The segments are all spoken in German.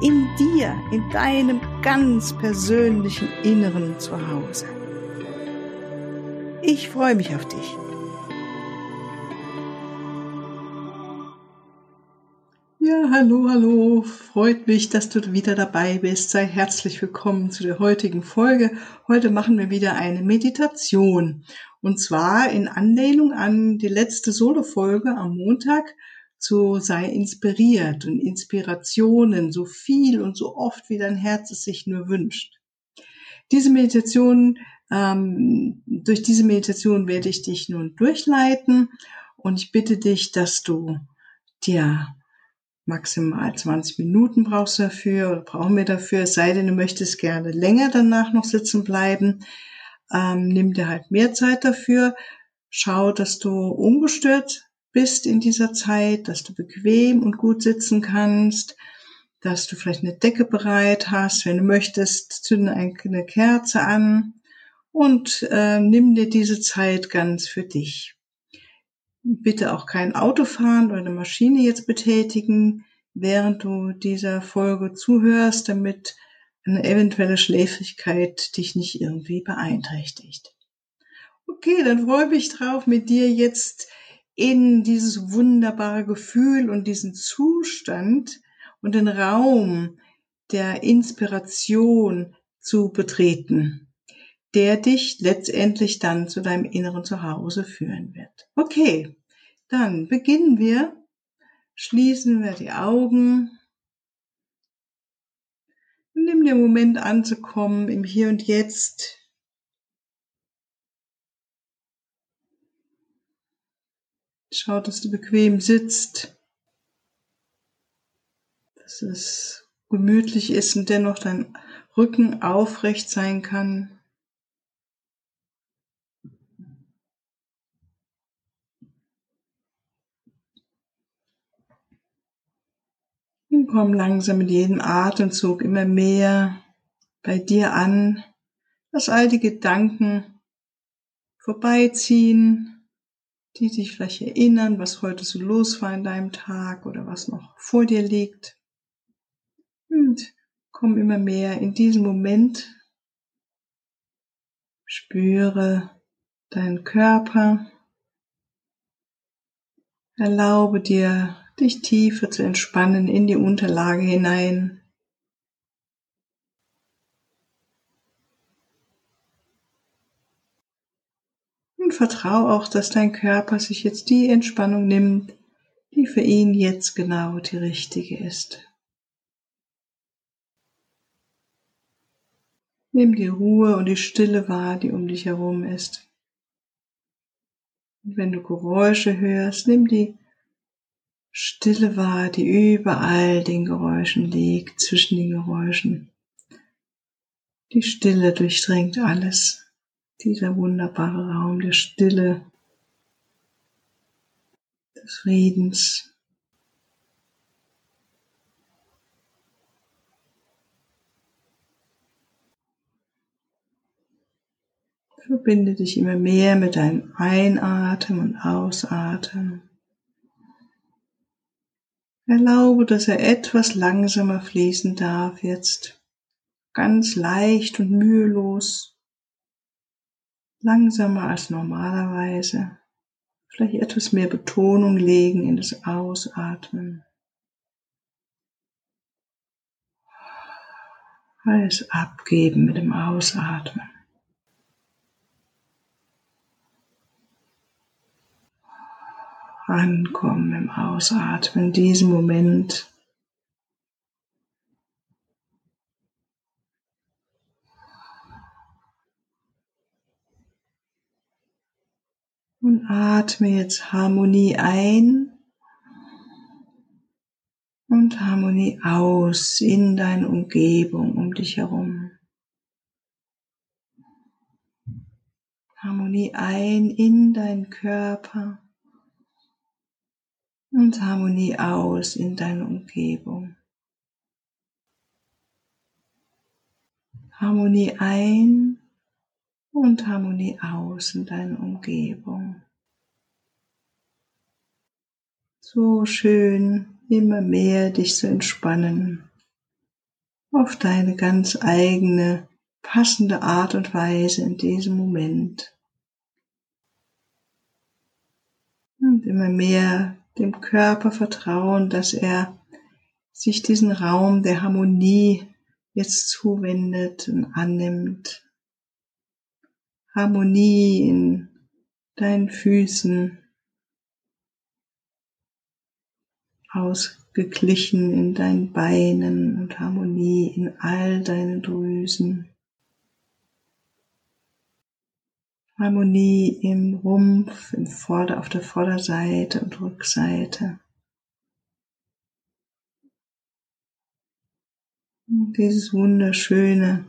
in dir, in deinem ganz persönlichen Inneren zu Hause. Ich freue mich auf dich. Ja, hallo, hallo. Freut mich, dass du wieder dabei bist. Sei herzlich willkommen zu der heutigen Folge. Heute machen wir wieder eine Meditation. Und zwar in Anlehnung an die letzte Solo-Folge am Montag zu sei inspiriert und Inspirationen so viel und so oft wie dein Herz es sich nur wünscht. Diese Meditation, ähm, durch diese Meditation werde ich dich nun durchleiten und ich bitte dich, dass du dir maximal 20 Minuten brauchst dafür oder brauchen wir dafür, es sei denn, du möchtest gerne länger danach noch sitzen bleiben. Ähm, nimm dir halt mehr Zeit dafür. Schau, dass du ungestört bist in dieser Zeit, dass du bequem und gut sitzen kannst, dass du vielleicht eine Decke bereit hast. Wenn du möchtest, zünde eine Kerze an und äh, nimm dir diese Zeit ganz für dich. Bitte auch kein Auto fahren oder eine Maschine jetzt betätigen, während du dieser Folge zuhörst, damit eine eventuelle Schläfrigkeit dich nicht irgendwie beeinträchtigt. Okay, dann freue ich mich drauf, mit dir jetzt in dieses wunderbare Gefühl und diesen Zustand und den Raum der Inspiration zu betreten, der dich letztendlich dann zu deinem inneren Zuhause führen wird. Okay, dann beginnen wir, schließen wir die Augen, nimm den Moment anzukommen im Hier und Jetzt, Schau, dass du bequem sitzt, dass es gemütlich ist und dennoch dein Rücken aufrecht sein kann. Und komm langsam mit jedem Atemzug immer mehr bei dir an, dass all die Gedanken vorbeiziehen, die dich vielleicht erinnern, was heute so los war in deinem Tag oder was noch vor dir liegt. Und komm immer mehr in diesen Moment. Spüre deinen Körper. Erlaube dir, dich tiefer zu entspannen in die Unterlage hinein. Und vertrau auch, dass dein Körper sich jetzt die Entspannung nimmt, die für ihn jetzt genau die richtige ist. Nimm die Ruhe und die Stille wahr, die um dich herum ist. Und wenn du Geräusche hörst, nimm die Stille wahr, die überall den Geräuschen liegt, zwischen den Geräuschen. Die Stille durchdringt alles dieser wunderbare Raum der Stille, des Friedens. Verbinde dich immer mehr mit deinem Einatmen und Ausatmen. Erlaube, dass er etwas langsamer fließen darf jetzt, ganz leicht und mühelos langsamer als normalerweise, vielleicht etwas mehr Betonung legen in das Ausatmen. Alles abgeben mit dem Ausatmen. Ankommen im Ausatmen, in diesem Moment Atme jetzt Harmonie ein und Harmonie aus in deine Umgebung um dich herum. Harmonie ein in deinen Körper und Harmonie aus in deine Umgebung. Harmonie ein und Harmonie aus in deine Umgebung. So schön, immer mehr dich zu entspannen auf deine ganz eigene, passende Art und Weise in diesem Moment. Und immer mehr dem Körper vertrauen, dass er sich diesen Raum der Harmonie jetzt zuwendet und annimmt. Harmonie in deinen Füßen, ausgeglichen in deinen Beinen und Harmonie in all deinen Drüsen. Harmonie im Rumpf, im Vorder-, auf der Vorderseite und Rückseite. Und dieses wunderschöne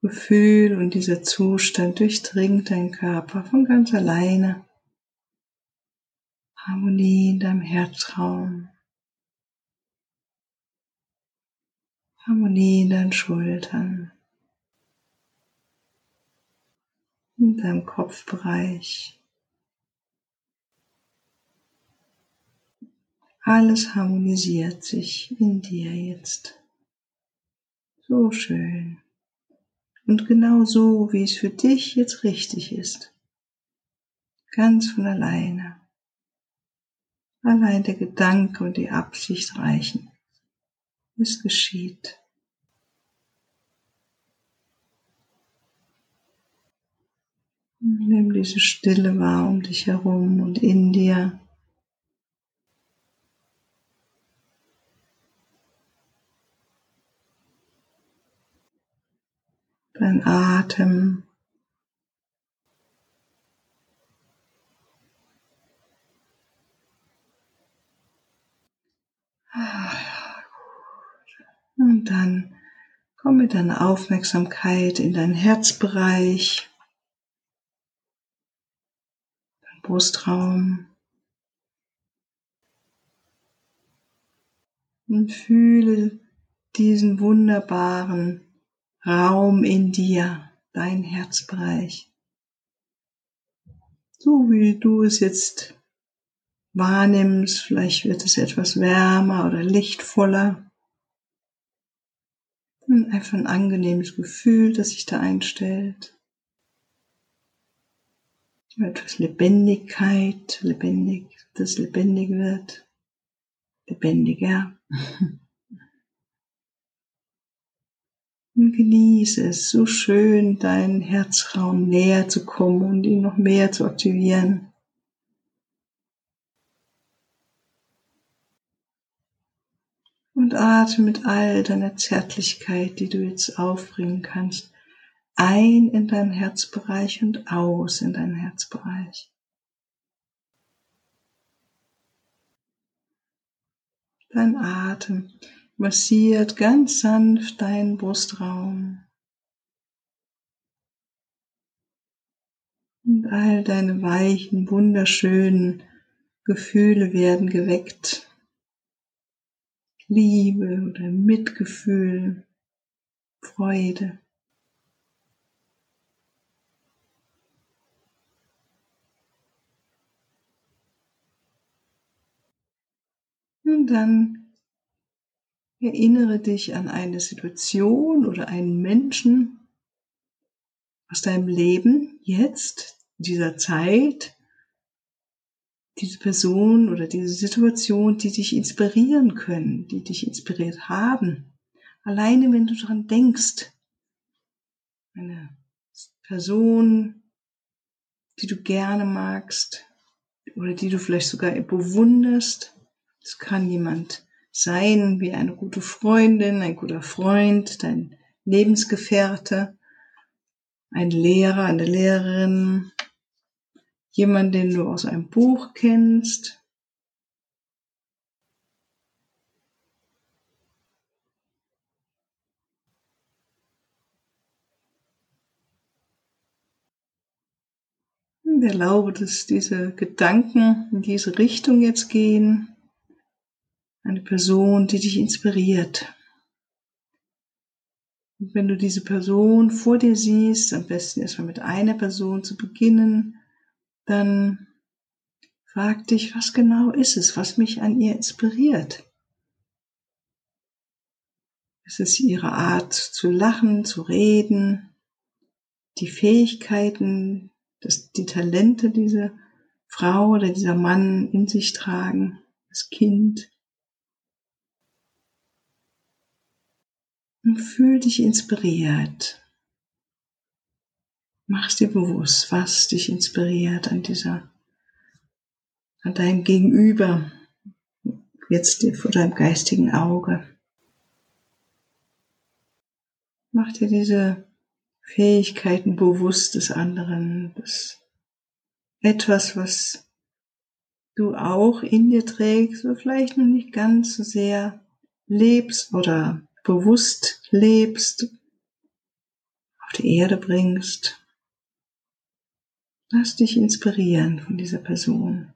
Gefühl und dieser Zustand durchdringt deinen Körper von ganz alleine. Harmonie in deinem Herzraum. Harmonie in deinen Schultern. in deinem Kopfbereich. Alles harmonisiert sich in dir jetzt. So schön. Und genau so, wie es für dich jetzt richtig ist. Ganz von alleine. Allein der Gedanke und die Absicht reichen. Es geschieht. Nimm diese Stille wahr um dich herum und in dir. Dein Atem. Und dann komm mit deiner Aufmerksamkeit in deinen Herzbereich. Brustraum und fühle diesen wunderbaren Raum in dir, dein Herzbereich. So wie du es jetzt wahrnimmst, vielleicht wird es etwas wärmer oder lichtvoller. Und einfach ein angenehmes Gefühl, das sich da einstellt etwas Lebendigkeit, lebendig, das lebendig wird, lebendiger. Und genieße es, so schön deinen Herzraum näher zu kommen und ihn noch mehr zu aktivieren. Und atme mit all deiner Zärtlichkeit, die du jetzt aufbringen kannst, ein in deinen Herzbereich und aus in deinen Herzbereich. Dein Atem massiert ganz sanft deinen Brustraum. Und all deine weichen, wunderschönen Gefühle werden geweckt. Liebe oder Mitgefühl, Freude. Und dann erinnere dich an eine Situation oder einen Menschen aus deinem Leben jetzt, dieser Zeit, diese Person oder diese Situation, die dich inspirieren können, die dich inspiriert haben. Alleine wenn du daran denkst, eine Person, die du gerne magst oder die du vielleicht sogar bewunderst, es kann jemand sein wie eine gute Freundin, ein guter Freund, dein Lebensgefährte, ein Lehrer, eine Lehrerin, jemand, den du aus einem Buch kennst. Und erlaube, dass diese Gedanken in diese Richtung jetzt gehen. Eine Person, die dich inspiriert. Und wenn du diese Person vor dir siehst, am besten erstmal mit einer Person zu beginnen, dann frag dich, was genau ist es, was mich an ihr inspiriert? Ist es ihre Art zu lachen, zu reden, die Fähigkeiten, das, die Talente dieser Frau oder dieser Mann in sich tragen, das Kind? Und fühl dich inspiriert. Mach's dir bewusst, was dich inspiriert an dieser, an deinem Gegenüber, jetzt vor deinem geistigen Auge. Mach dir diese Fähigkeiten bewusst des anderen, das etwas, was du auch in dir trägst, oder vielleicht noch nicht ganz so sehr lebst oder bewusst lebst, auf die Erde bringst. Lass dich inspirieren von dieser Person.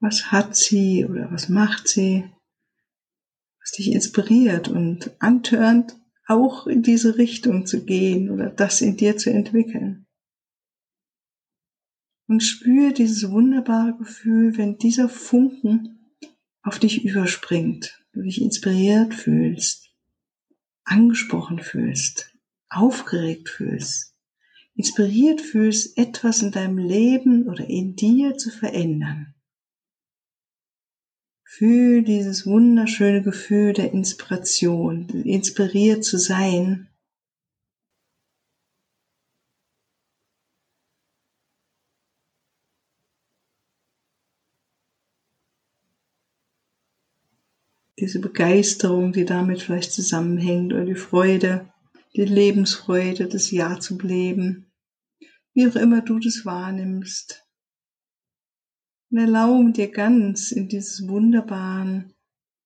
Was hat sie oder was macht sie, was dich inspiriert und antörnt, auch in diese Richtung zu gehen oder das in dir zu entwickeln. Und spür dieses wunderbare Gefühl, wenn dieser Funken auf dich überspringt, du dich inspiriert fühlst angesprochen fühlst, aufgeregt fühlst, inspiriert fühlst, etwas in deinem Leben oder in dir zu verändern. Fühl dieses wunderschöne Gefühl der Inspiration, inspiriert zu sein. diese Begeisterung, die damit vielleicht zusammenhängt, oder die Freude, die Lebensfreude, das Ja zu leben, wie auch immer du das wahrnimmst. Und erlaube dir ganz in dieses wunderbaren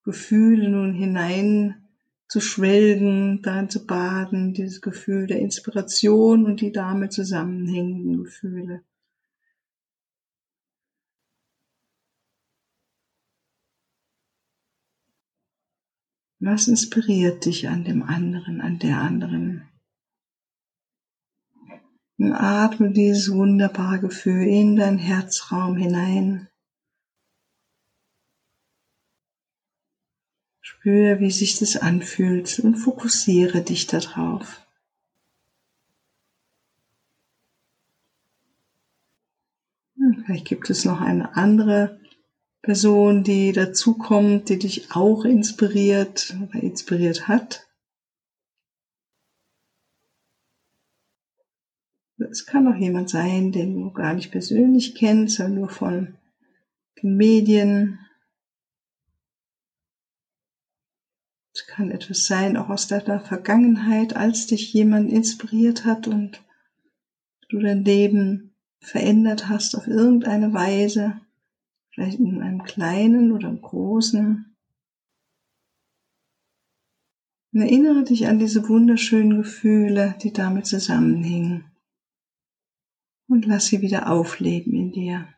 Gefühle nun hinein zu schwelgen, darin zu baden, dieses Gefühl der Inspiration und die damit zusammenhängenden Gefühle. Was inspiriert dich an dem anderen, an der anderen? Und atme dieses wunderbare Gefühl in dein Herzraum hinein. Spüre, wie sich das anfühlt und fokussiere dich darauf. Vielleicht gibt es noch eine andere Person, die dazukommt, die dich auch inspiriert oder inspiriert hat. Es kann auch jemand sein, den du gar nicht persönlich kennst, sondern nur von den Medien. Es kann etwas sein, auch aus deiner Vergangenheit, als dich jemand inspiriert hat und du dein Leben verändert hast auf irgendeine Weise vielleicht in einem kleinen oder im großen. Und erinnere dich an diese wunderschönen Gefühle, die damit zusammenhängen. Und lass sie wieder aufleben in dir.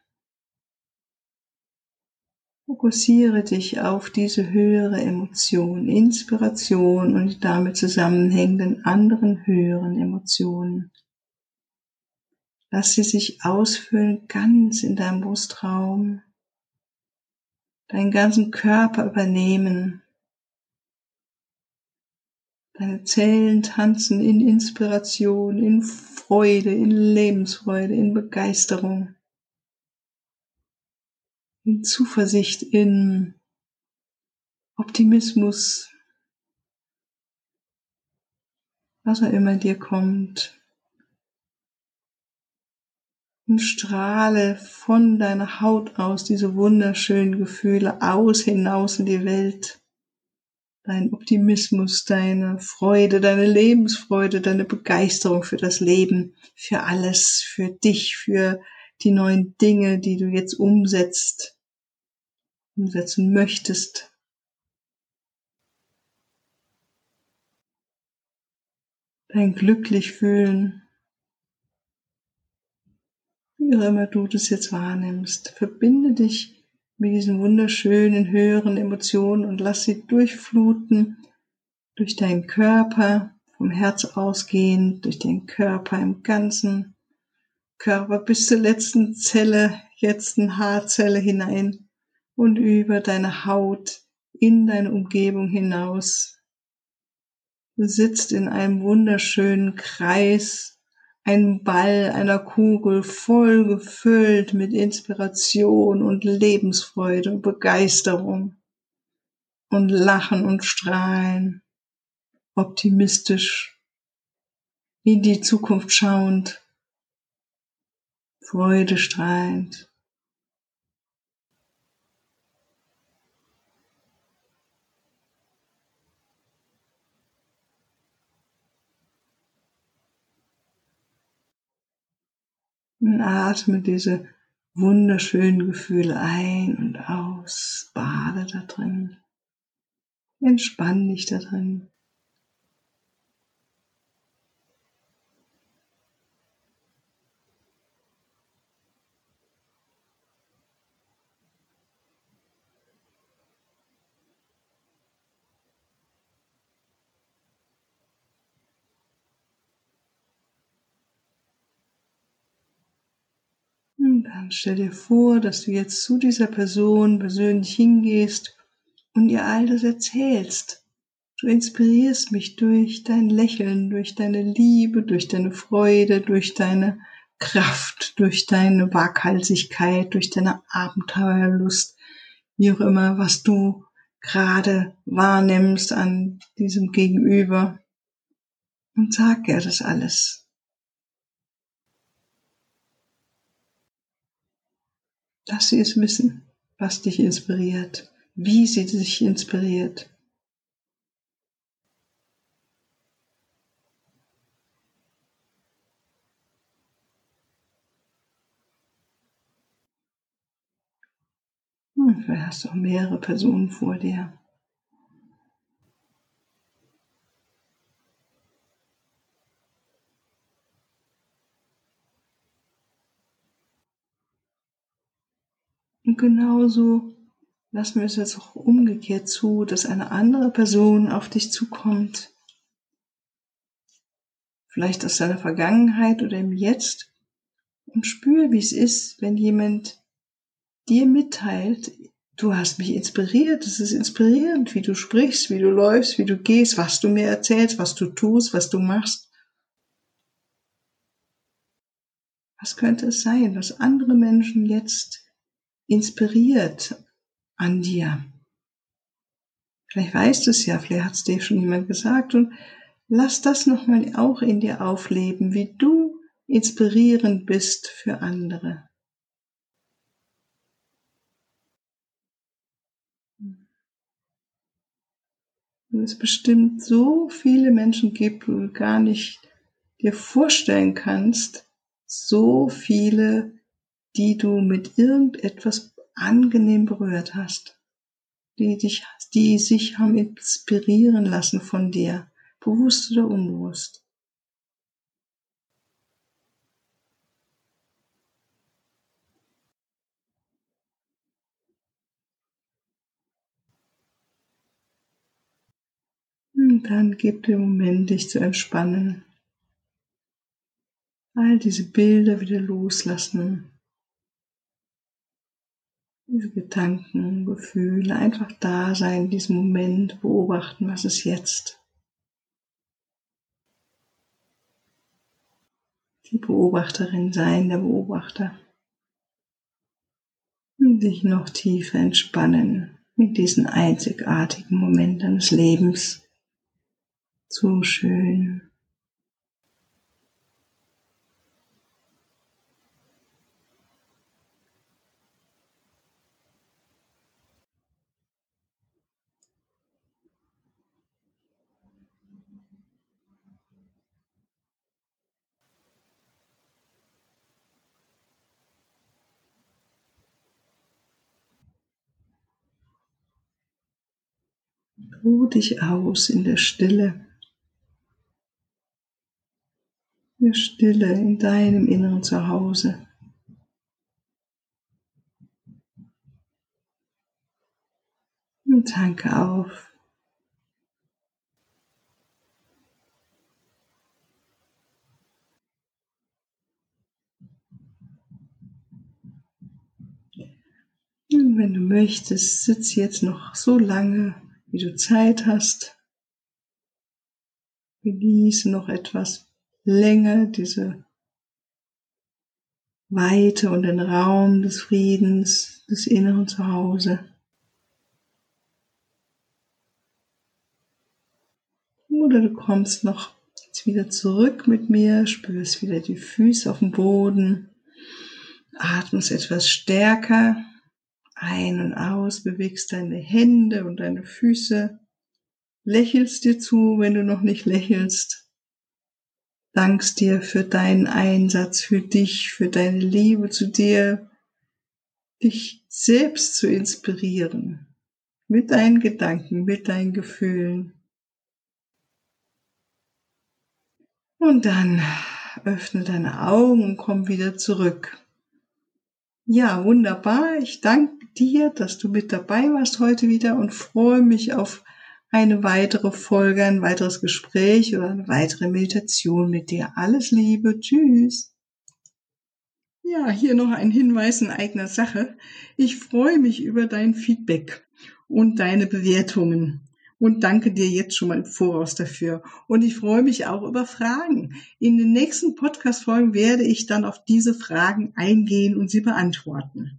Fokussiere dich auf diese höhere Emotion, Inspiration und die damit zusammenhängenden anderen höheren Emotionen. Lass sie sich ausfüllen ganz in deinem Brustraum deinen ganzen Körper übernehmen. Deine Zellen tanzen in Inspiration, in Freude, in Lebensfreude, in Begeisterung, in Zuversicht, in Optimismus, was auch immer dir kommt und strahle von deiner Haut aus diese wunderschönen Gefühle aus hinaus in die Welt. Dein Optimismus, deine Freude, deine Lebensfreude, deine Begeisterung für das Leben, für alles, für dich, für die neuen Dinge, die du jetzt umsetzt, umsetzen möchtest. Dein glücklich fühlen, wie auch immer du das jetzt wahrnimmst. Verbinde dich mit diesen wunderschönen höheren Emotionen und lass sie durchfluten durch deinen Körper, vom Herz ausgehend, durch den Körper im Ganzen, Körper bis zur letzten Zelle, jetzt eine Haarzelle hinein und über deine Haut in deine Umgebung hinaus. Du sitzt in einem wunderschönen Kreis, ein Ball einer Kugel voll gefüllt mit Inspiration und Lebensfreude und Begeisterung und Lachen und Strahlen, optimistisch in die Zukunft schauend, freudestrahlend. Und atme diese wunderschönen Gefühle ein und aus. Bade da drin. Entspann dich da drin. Und dann stell dir vor, dass du jetzt zu dieser Person persönlich hingehst und ihr all das erzählst. Du inspirierst mich durch dein Lächeln, durch deine Liebe, durch deine Freude, durch deine Kraft, durch deine Waghalsigkeit, durch deine Abenteuerlust, wie auch immer, was du gerade wahrnimmst an diesem Gegenüber. Und sag ihr das alles. Lass sie es wissen, was dich inspiriert, wie sie dich inspiriert. Hm, vielleicht hast du auch mehrere Personen vor dir. Und genauso lassen wir es jetzt auch umgekehrt zu, dass eine andere Person auf dich zukommt. Vielleicht aus deiner Vergangenheit oder im Jetzt. Und spür, wie es ist, wenn jemand dir mitteilt, du hast mich inspiriert, es ist inspirierend, wie du sprichst, wie du läufst, wie du gehst, was du mir erzählst, was du tust, was du machst. Was könnte es sein, was andere Menschen jetzt inspiriert an dir. Vielleicht weißt du es ja, vielleicht hat es dir schon jemand gesagt und lass das nochmal auch in dir aufleben, wie du inspirierend bist für andere. Und es bestimmt so viele Menschen gibt, wo du gar nicht dir vorstellen kannst, so viele die du mit irgendetwas angenehm berührt hast, die dich, die sich haben inspirieren lassen von dir, bewusst oder unbewusst. Und dann gib dir Moment, dich zu entspannen. All diese Bilder wieder loslassen diese Gedanken, Gefühle, einfach da sein, in diesem Moment beobachten, was ist jetzt. Die Beobachterin sein, der Beobachter. Und sich noch tiefer entspannen mit diesen einzigartigen Momenten deines Lebens. So schön. Ruh dich aus in der Stille. In der Stille in deinem inneren Zuhause. Und tanke auf. Und wenn du möchtest, sitz jetzt noch so lange wie du Zeit hast. Genieße noch etwas länger diese Weite und den Raum des Friedens, des inneren Zuhause. Oder du kommst noch jetzt wieder zurück mit mir, spürst wieder die Füße auf dem Boden, atmest etwas stärker ein und aus, bewegst deine Hände und deine Füße, lächelst dir zu, wenn du noch nicht lächelst, dankst dir für deinen Einsatz, für dich, für deine Liebe zu dir, dich selbst zu inspirieren, mit deinen Gedanken, mit deinen Gefühlen. Und dann öffne deine Augen und komm wieder zurück. Ja, wunderbar. Ich danke dir, dass du mit dabei warst heute wieder und freue mich auf eine weitere Folge, ein weiteres Gespräch oder eine weitere Meditation mit dir. Alles Liebe. Tschüss. Ja, hier noch ein Hinweis in eigener Sache. Ich freue mich über dein Feedback und deine Bewertungen und danke dir jetzt schon mal im Voraus dafür. Und ich freue mich auch über Fragen. In den nächsten Podcast-Folgen werde ich dann auf diese Fragen eingehen und sie beantworten.